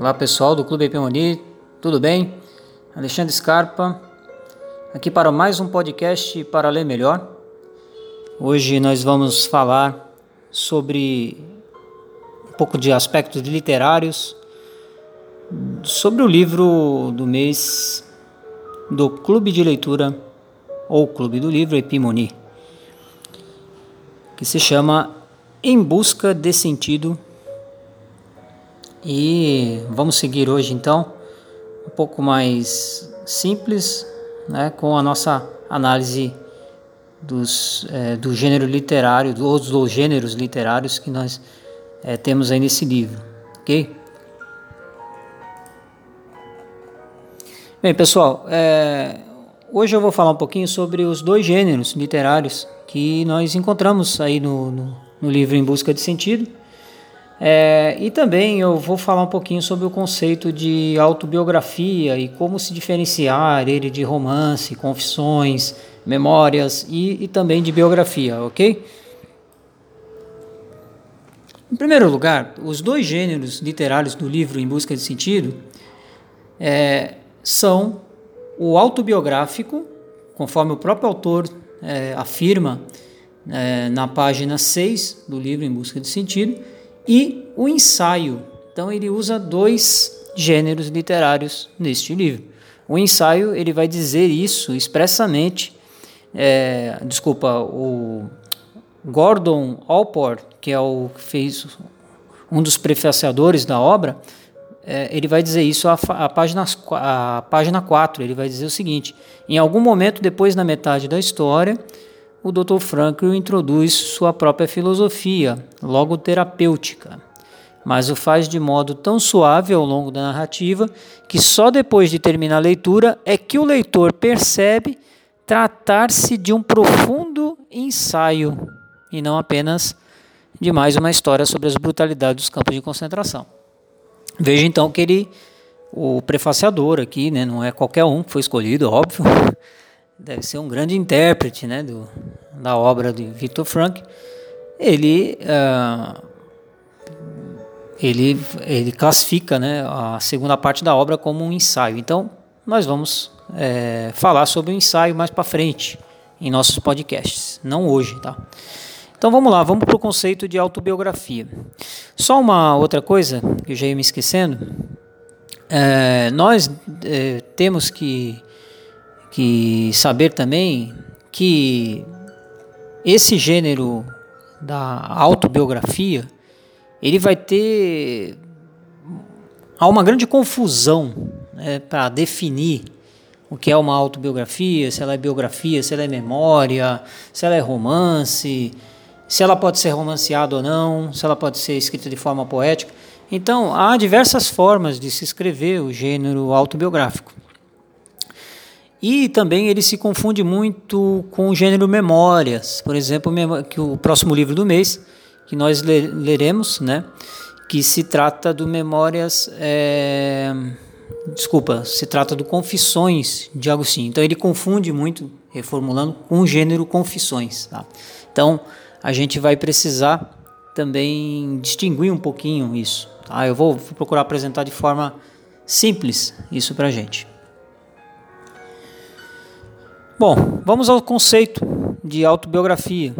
Olá pessoal do Clube Epimoni, tudo bem? Alexandre Scarpa, aqui para mais um podcast para ler melhor. Hoje nós vamos falar sobre um pouco de aspectos literários, sobre o livro do mês do Clube de Leitura ou Clube do Livro Epimoni, que se chama Em Busca de Sentido e vamos seguir hoje então um pouco mais simples, né, com a nossa análise dos, é, do gênero literário, dos, dos gêneros literários que nós é, temos aí nesse livro, ok? Bem, pessoal, é, hoje eu vou falar um pouquinho sobre os dois gêneros literários que nós encontramos aí no, no, no livro Em Busca de Sentido é, e também eu vou falar um pouquinho sobre o conceito de autobiografia e como se diferenciar ele de romance, confissões, memórias e, e também de biografia, ok? Em primeiro lugar, os dois gêneros literários do livro Em Busca de Sentido é, são o autobiográfico, conforme o próprio autor é, afirma é, na página 6 do livro Em Busca de Sentido, e o ensaio. Então ele usa dois gêneros literários neste livro. O ensaio ele vai dizer isso expressamente. É, desculpa, o Gordon Allport, que é o que fez um dos prefaciadores da obra, é, ele vai dizer isso a, página, a página 4. Ele vai dizer o seguinte: em algum momento depois da metade da história, o Dr. Frankl introduz sua própria filosofia logoterapêutica, mas o faz de modo tão suave ao longo da narrativa que só depois de terminar a leitura é que o leitor percebe tratar-se de um profundo ensaio e não apenas de mais uma história sobre as brutalidades dos campos de concentração. Veja então que ele, o prefaciador aqui, né, não é qualquer um que foi escolhido, óbvio, deve ser um grande intérprete né, do, da obra de Victor Frank, ele, uh, ele, ele classifica né, a segunda parte da obra como um ensaio. Então, nós vamos é, falar sobre o ensaio mais para frente em nossos podcasts, não hoje, tá? Então vamos lá, vamos para o conceito de autobiografia. Só uma outra coisa que eu já ia me esquecendo. É, nós é, temos que que saber também que esse gênero da autobiografia ele vai ter há uma grande confusão né, para definir o que é uma autobiografia, se ela é biografia, se ela é memória, se ela é romance, se ela pode ser romanceada ou não, se ela pode ser escrita de forma poética. Então, há diversas formas de se escrever o gênero autobiográfico. E também ele se confunde muito com o gênero memórias, por exemplo, que o próximo livro do mês que nós leremos, né, que se trata do Memórias, é, desculpa, se trata do Confissões de Agostinho. Então ele confunde muito, reformulando, com o gênero Confissões. Tá? Então a gente vai precisar também distinguir um pouquinho isso. Tá? Eu vou procurar apresentar de forma simples isso para a gente. Bom, vamos ao conceito de autobiografia.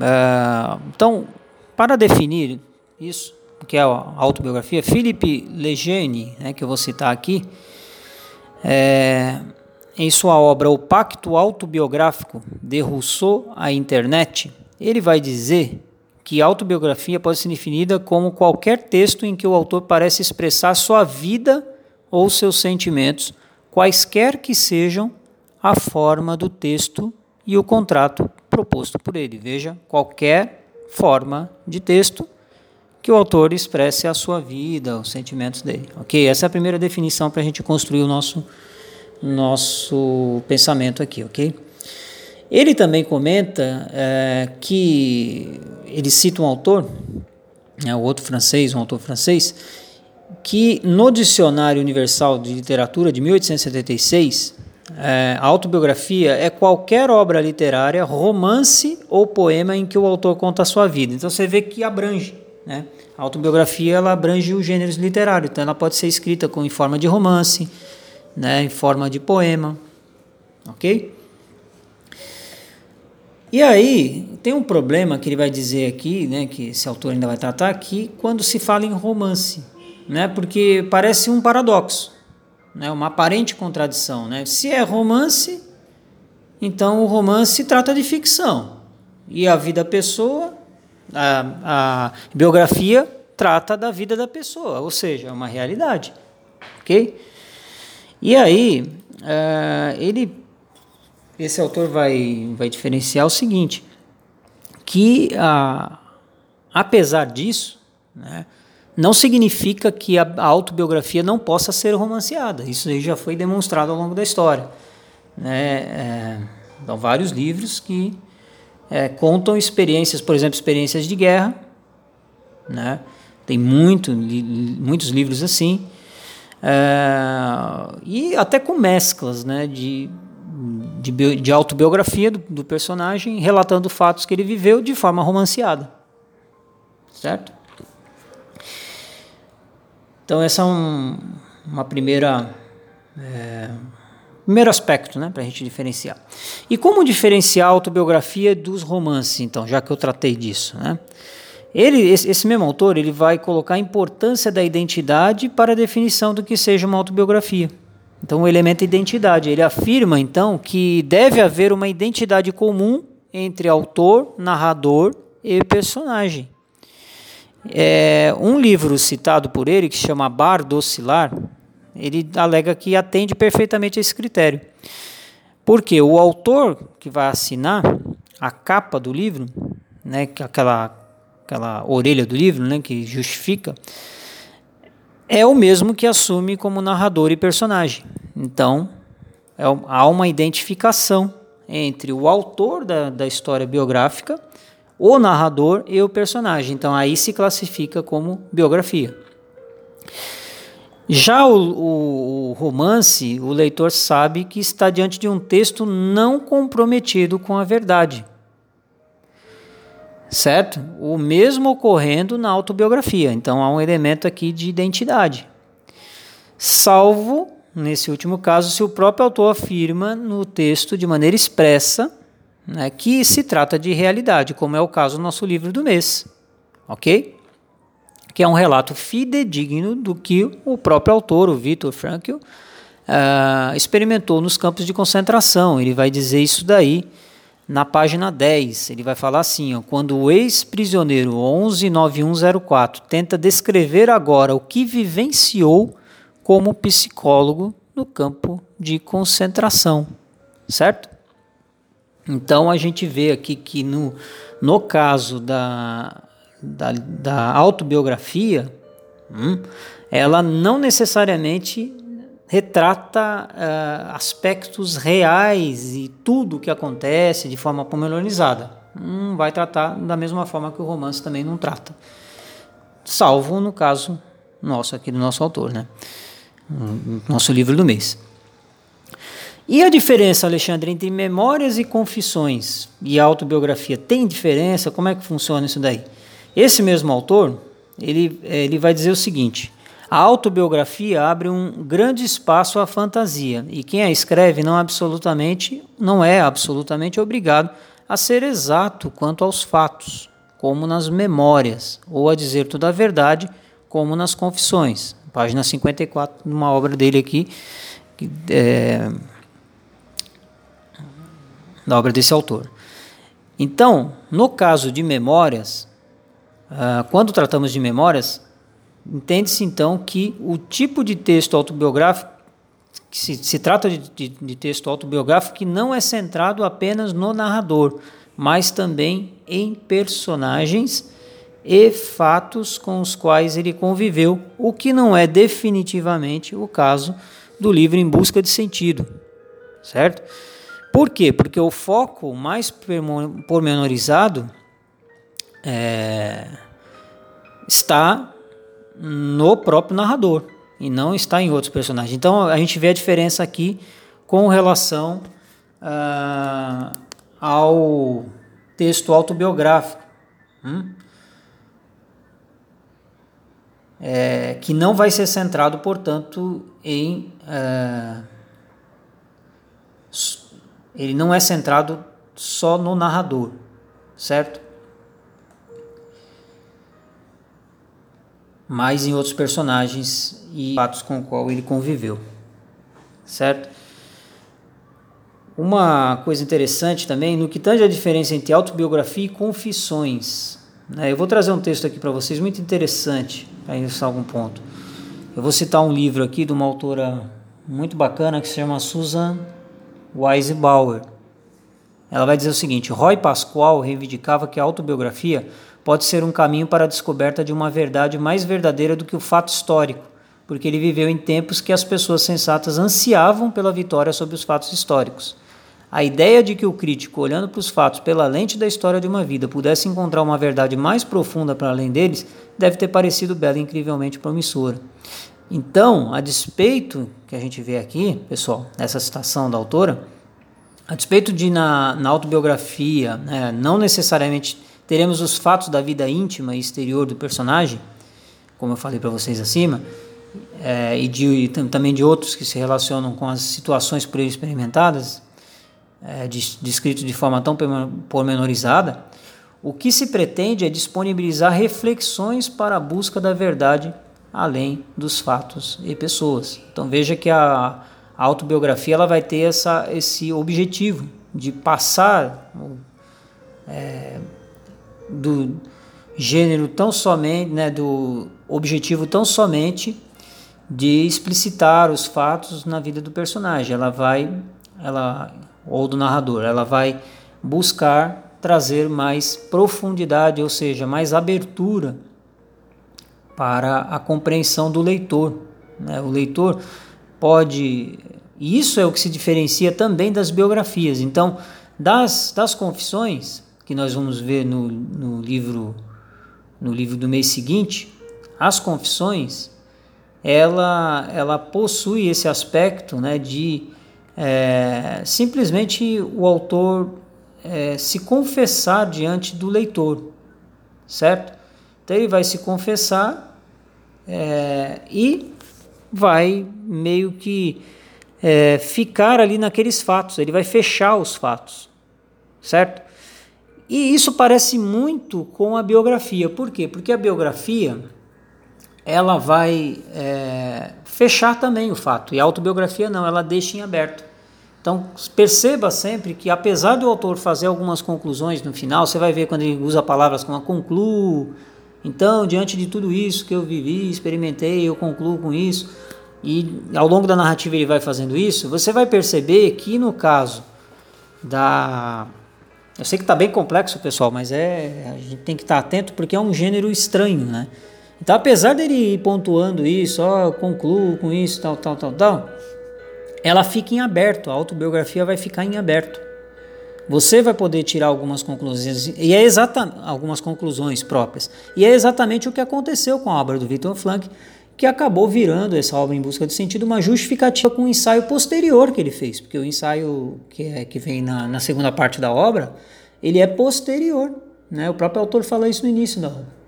É, então, para definir isso, o que é a autobiografia, Philippe Lejeune, né, que eu vou citar aqui, é, em sua obra O Pacto Autobiográfico de Rousseau à Internet, ele vai dizer que autobiografia pode ser definida como qualquer texto em que o autor parece expressar sua vida ou seus sentimentos, quaisquer que sejam a forma do texto e o contrato proposto por ele. Veja, qualquer forma de texto que o autor expresse a sua vida, os sentimentos dele. Ok? Essa é a primeira definição para a gente construir o nosso, nosso pensamento aqui, ok? Ele também comenta é, que ele cita um autor, é, o outro francês, um autor francês, que no Dicionário Universal de Literatura de 1876 é, autobiografia é qualquer obra literária, romance ou poema em que o autor conta a sua vida. Então você vê que abrange. Né? A autobiografia ela abrange os gêneros literários, então ela pode ser escrita com, em forma de romance, né, em forma de poema, ok? E aí tem um problema que ele vai dizer aqui, né, que esse autor ainda vai tratar aqui, quando se fala em romance, né, porque parece um paradoxo, né, uma aparente contradição, né? Se é romance, então o romance trata de ficção e a vida da pessoa, a, a biografia trata da vida da pessoa, ou seja, é uma realidade, ok? E aí uh, ele esse autor vai, vai diferenciar o seguinte, que a, apesar disso, né, não significa que a, autobiografia não possa ser romanceada. Isso aí já foi demonstrado ao longo da história. Né? É, então, vários livros que é, contam experiências, por exemplo, experiências de guerra. Né? Tem muito, li, muitos livros assim. É, e até com mesclas né, de de, de autobiografia do, do personagem, relatando fatos que ele viveu de forma romanceada. Certo? Então, essa é um, uma primeira. É, primeiro aspecto né, para a gente diferenciar. E como diferenciar a autobiografia dos romances, então, já que eu tratei disso? Né? Ele, esse mesmo autor ele vai colocar a importância da identidade para a definição do que seja uma autobiografia. Então, o elemento identidade. Ele afirma, então, que deve haver uma identidade comum entre autor, narrador e personagem. É, um livro citado por ele, que se chama Bar do Oscilar, ele alega que atende perfeitamente a esse critério. Porque o autor que vai assinar a capa do livro, né, aquela, aquela orelha do livro né, que justifica, é o mesmo que assume como narrador e personagem. Então, é, há uma identificação entre o autor da, da história biográfica, o narrador e o personagem. Então, aí se classifica como biografia. Já o, o, romance, o leitor sabe que está diante de um texto não comprometido com a verdade certo? O mesmo ocorrendo na autobiografia. Então há um elemento aqui de identidade. Salvo, nesse último caso, se o próprio autor afirma no texto de maneira expressa né, que se trata de realidade, como é o caso do nosso livro do mês. Ok? Que é um relato fidedigno do que o próprio autor, o Viktor Frankl, uh, experimentou nos campos de concentração. Ele vai dizer isso daí na página 10, ele vai falar assim: ó, quando o ex-prisioneiro 119104 tenta descrever agora o que vivenciou como psicólogo no campo de concentração, certo? Então a gente vê aqui que no, no caso da, da, da autobiografia, hum, ela não necessariamente retrata uh, aspectos reais e tudo o que acontece de forma pormenorizada. Não vai tratar da mesma forma que o romance também não trata. Salvo no caso nosso aqui do nosso autor, né? Nosso livro do mês. E a diferença, Alexandre, entre memórias e confissões e autobiografia? Tem diferença? Como é que funciona isso daí? Esse mesmo autor, ele, ele vai dizer o seguinte: a autobiografia abre um grande espaço à fantasia e quem a escreve não absolutamente não é absolutamente obrigado a ser exato quanto aos fatos, como nas memórias, ou a dizer toda a verdade, como nas confissões. Página 54, numa obra dele aqui, é, da obra desse autor. Então, no caso de memórias, uh, quando tratamos de memórias, Entende-se então que o tipo de texto autobiográfico, se, se trata de, de, de texto autobiográfico que não é centrado apenas no narrador, mas também em personagens e fatos com os quais ele conviveu, o que não é definitivamente o caso do livro Em Busca de Sentido, certo? Por quê? Porque o foco mais pormenorizado é, está no próprio narrador e não está em outros personagens. Então a gente vê a diferença aqui com relação uh, ao texto autobiográfico. Hum? é, que não vai ser centrado, portanto, em. É, ele não é centrado só no narrador, certo? Mas em outros personagens e fatos com o qual ele conviveu, certo? Uma coisa interessante também, no que tange a diferença entre autobiografia e confissões. Né? Eu vou trazer um texto aqui para vocês muito interessante, para ilustrar algum ponto. Eu vou citar um livro aqui de uma autora muito bacana que se chama Susan Weisbauer. Ela vai dizer o seguinte: Roy Pascoal reivindicava que a autobiografia pode ser um caminho para a descoberta de uma verdade mais verdadeira do que o fato histórico, porque ele viveu em tempos que as pessoas sensatas ansiavam pela vitória sobre os fatos históricos. A ideia de que o crítico, olhando para os fatos pela lente da história de uma vida, pudesse encontrar uma verdade mais profunda para além deles, deve ter parecido bela e incrivelmente promissora. Então, a despeito que a gente vê aqui, pessoal, nessa citação da autora, a despeito de na, na autobiografia né, não necessariamente teremos os fatos da vida íntima e exterior do personagem, como eu falei para vocês acima, é, e, de, e também de outros que se relacionam com as situações por ele experimentadas, é, descrito de forma tão pormenorizada, o que se pretende é disponibilizar reflexões para a busca da verdade além dos fatos e pessoas. Então veja que a, autobiografia ela vai ter essa, esse objetivo de passar é, do gênero tão somente, né, do objetivo tão somente de explicitar os fatos na vida do personagem. Ela vai, ela ou do narrador. Ela vai buscar trazer mais profundidade, ou seja, mais abertura para a compreensão do leitor. Né? O leitor pode. E isso é o que se diferencia também das biografias. Então, das, das confissões, que nós vamos ver no, no, livro, no livro do mês seguinte, as confissões, ela, ela possui esse aspecto né, de é, simplesmente o autor é, se confessar diante do leitor, certo? Então ele vai se confessar é, e vai meio que é, ficar ali naqueles fatos, ele vai fechar os fatos, certo? E isso parece muito com a biografia, por quê? Porque a biografia ela vai é, fechar também o fato, e a autobiografia não, ela deixa em aberto. Então perceba sempre que apesar do autor fazer algumas conclusões no final, você vai ver quando ele usa palavras como concluo, então diante de tudo isso que eu vivi, experimentei, eu concluo com isso, e ao longo da narrativa ele vai fazendo isso, você vai perceber que no caso da eu sei que está bem complexo, pessoal, mas é a gente tem que estar atento porque é um gênero estranho, né? Então, apesar dele ir pontuando isso, ó, concluo com isso, tal, tal, tal, tal, ela fica em aberto, a autobiografia vai ficar em aberto. Você vai poder tirar algumas conclusões e é exatamente algumas conclusões próprias. E é exatamente o que aconteceu com a obra do Victor Frank, que acabou virando essa obra em busca do sentido uma justificativa com o ensaio posterior que ele fez, porque o ensaio que, é, que vem na, na segunda parte da obra, ele é posterior. Né? O próprio autor fala isso no início da obra.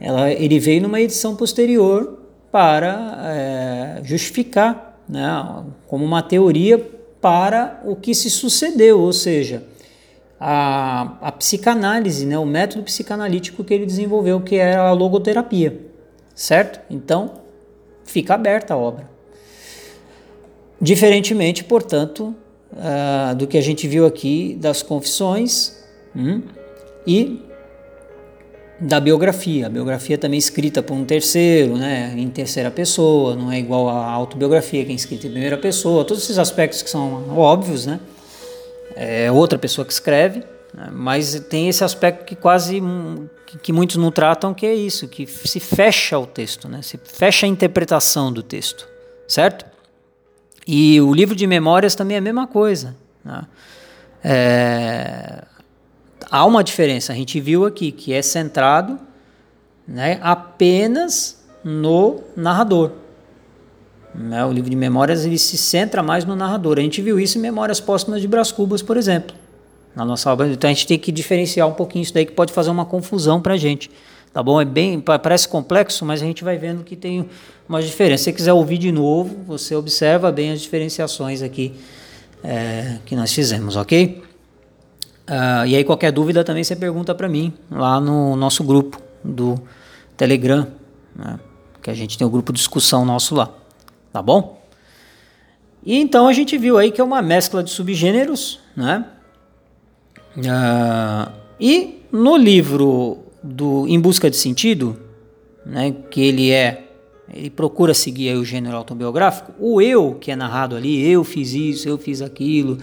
Ela, ele veio numa edição posterior para é, justificar né, como uma teoria para o que se sucedeu, ou seja, a, a psicanálise, né, o método psicanalítico que ele desenvolveu, que era a logoterapia, certo? Então, fica aberta a obra. Diferentemente, portanto, uh, do que a gente viu aqui das confissões hum, e da biografia. A biografia também é escrita por um terceiro, né, em terceira pessoa, não é igual à autobiografia que é escrita em primeira pessoa. Todos esses aspectos que são óbvios, né? É outra pessoa que escreve, né, mas tem esse aspecto que quase que, que muitos não tratam, que é isso, que se fecha o texto, né? Se fecha a interpretação do texto, certo? E o livro de memórias também é a mesma coisa. Né? É, há uma diferença. A gente viu aqui que é centrado né, apenas no narrador. Né, o livro de memórias ele se centra mais no narrador. A gente viu isso em Memórias Póstumas de Brás Cubas, por exemplo, na nossa obra. Então a gente tem que diferenciar um pouquinho isso daí que pode fazer uma confusão para a gente. tá bom? É bem, parece complexo, mas a gente vai vendo que tem uma diferença. Se você quiser ouvir de novo, você observa bem as diferenciações aqui é, que nós fizemos, ok? Uh, e aí qualquer dúvida também você pergunta para mim lá no nosso grupo do Telegram, né? que a gente tem o um grupo de discussão nosso lá, tá bom? E então a gente viu aí que é uma mescla de subgêneros, né? Uh, e no livro do Em Busca de Sentido, né, que ele é, ele procura seguir o gênero autobiográfico, o eu que é narrado ali, eu fiz isso, eu fiz aquilo,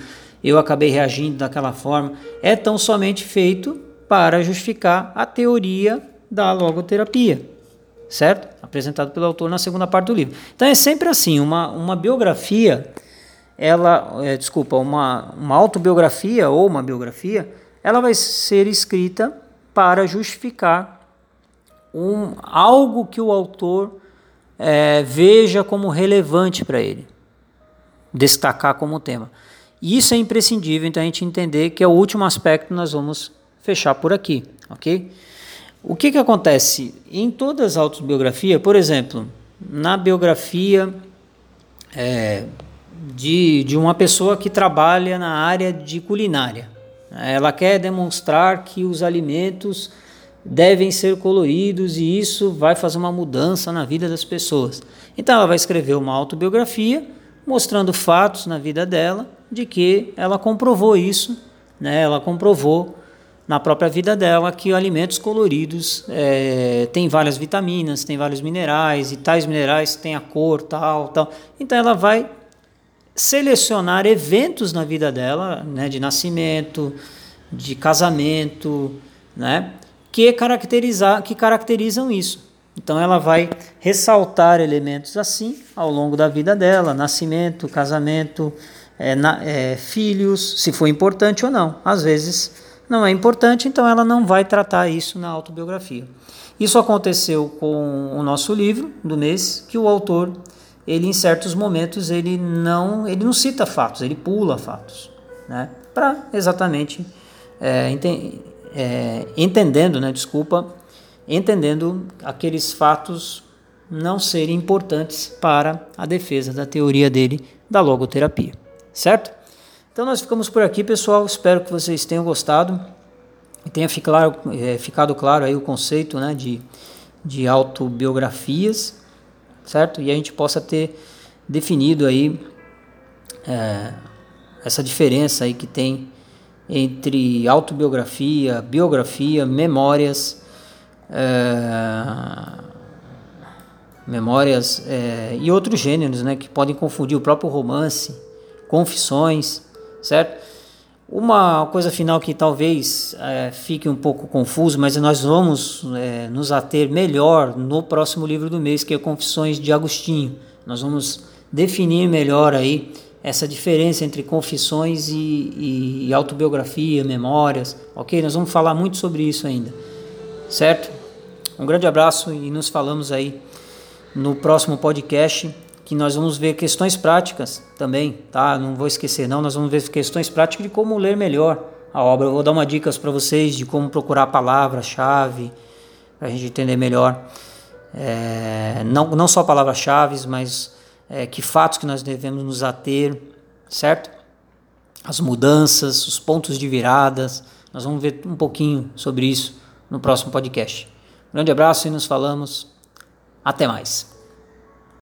eu acabei reagindo daquela forma, é tão somente feito para justificar a teoria da logoterapia, certo? Apresentado pelo autor na segunda parte do livro. Então é sempre assim, uma, uma biografia, ela, é, desculpa, uma, uma autobiografia ou uma biografia, ela vai ser escrita para justificar um, algo que o autor é, veja como relevante para ele, destacar como tema. E isso é imprescindível, então a gente entender que é o último aspecto que nós vamos fechar por aqui, ok? O que, que acontece? Em todas as autobiografias, por exemplo, na biografia é, de, de uma pessoa que trabalha na área de culinária, ela quer demonstrar que os alimentos devem ser coloridos e isso vai fazer uma mudança na vida das pessoas. Então ela vai escrever uma autobiografia mostrando fatos na vida dela de que ela comprovou isso, né? Ela comprovou na própria vida dela que alimentos coloridos é, têm várias vitaminas, têm vários minerais e tais minerais têm a cor tal, tal. Então ela vai selecionar eventos na vida dela, né, de nascimento, de casamento, né, que caracterizar, que caracterizam isso. Então ela vai ressaltar elementos assim ao longo da vida dela, nascimento, casamento, é, na, é, filhos, se for importante ou não. Às vezes não é importante, então ela não vai tratar isso na autobiografia. Isso aconteceu com o nosso livro do mês, que o autor ele em certos momentos ele não ele não cita fatos, ele pula fatos, né? Para exatamente é, ente, é, entendendo, né? Desculpa, entendendo aqueles fatos não serem importantes para a defesa da teoria dele da logoterapia, certo? Então nós ficamos por aqui, pessoal. Espero que vocês tenham gostado e tenha ficado, é, ficado claro aí o conceito, né? De de autobiografias certo? E a gente possa ter definido aí é, essa diferença aí que tem entre autobiografia, biografia, memórias, é, memórias é, e outros gêneros, né, que podem confundir o próprio romance, confissões, certo? Uma coisa final que talvez é, fique um pouco confuso, mas nós vamos é, nos ater melhor no próximo livro do mês, que é Confissões de Agostinho. Nós vamos definir melhor aí essa diferença entre confissões e, e autobiografia, memórias, ok? Nós vamos falar muito sobre isso ainda, certo? Um grande abraço e nos falamos aí no próximo podcast que nós vamos ver questões práticas também, tá? Não vou esquecer, não. Nós vamos ver questões práticas de como ler melhor a obra. Eu vou dar uma dicas para vocês de como procurar a palavra-chave para a gente entender melhor. É, não, não só palavras-chave, mas é, que fatos que nós devemos nos ater, certo? As mudanças, os pontos de viradas. Nós vamos ver um pouquinho sobre isso no próximo podcast. Grande abraço e nos falamos. Até mais.